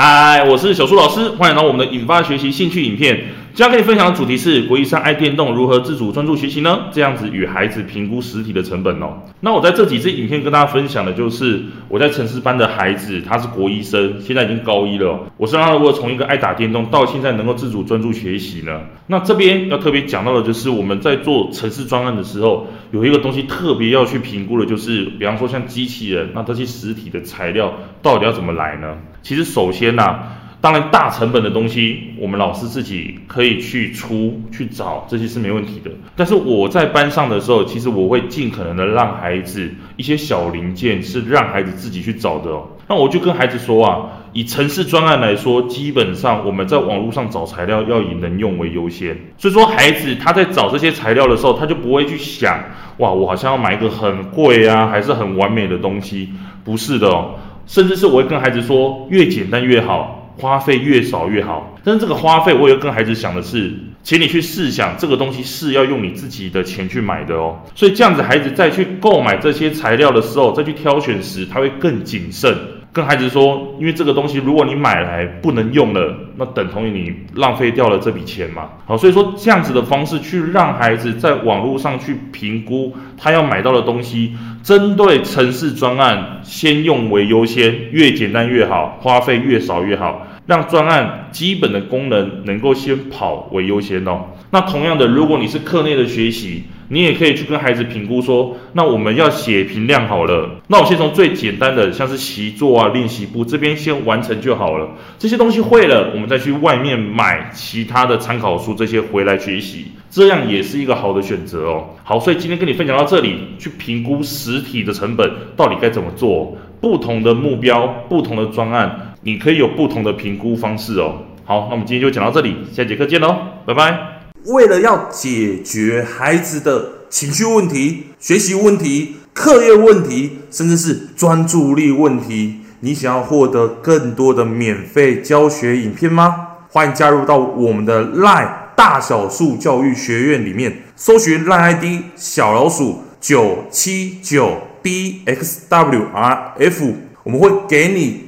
嗨，我是小苏老师，欢迎来到我们的引发学习兴趣影片。今天可以分享的主题是国一上爱电动，如何自主专注学习呢？这样子与孩子评估实体的成本哦。那我在这几支影片跟大家分享的就是我在城市班的孩子，他是国医生，现在已经高一了。我是让他如果从一个爱打电动到现在能够自主专注学习呢？那这边要特别讲到的就是我们在做城市专案的时候，有一个东西特别要去评估的，就是比方说像机器人，那这些实体的材料到底要怎么来呢？其实首先呐、啊。当然，大成本的东西，我们老师自己可以去出去找，这些是没问题的。但是我在班上的时候，其实我会尽可能的让孩子一些小零件是让孩子自己去找的哦。那我就跟孩子说啊，以城市专案来说，基本上我们在网络上找材料要以能用为优先。所以说，孩子他在找这些材料的时候，他就不会去想，哇，我好像要买一个很贵啊，还是很完美的东西。不是的哦，甚至是我会跟孩子说，越简单越好。花费越少越好，但是这个花费，我也跟孩子想的是，请你去试想，这个东西是要用你自己的钱去买的哦，所以这样子，孩子再去购买这些材料的时候，再去挑选时，他会更谨慎。跟孩子说，因为这个东西如果你买来不能用了，那等同于你浪费掉了这笔钱嘛。好，所以说这样子的方式去让孩子在网络上去评估他要买到的东西，针对城市专案先用为优先，越简单越好，花费越少越好，让专案基本的功能能够先跑为优先哦。那同样的，如果你是课内的学习，你也可以去跟孩子评估说，那我们要写评量好了，那我先从最简单的，像是习作啊、练习簿这边先完成就好了。这些东西会了，我们再去外面买其他的参考书这些回来学习，这样也是一个好的选择哦。好，所以今天跟你分享到这里，去评估实体的成本到底该怎么做，不同的目标、不同的专案，你可以有不同的评估方式哦。好，那我们今天就讲到这里，下节课见喽，拜拜。为了要解决孩子的情绪问题、学习问题、课业问题，甚至是专注力问题，你想要获得更多的免费教学影片吗？欢迎加入到我们的 LINE 大小数教育学院里面，搜寻 LINE ID 小老鼠九七九 dxwrf，我们会给你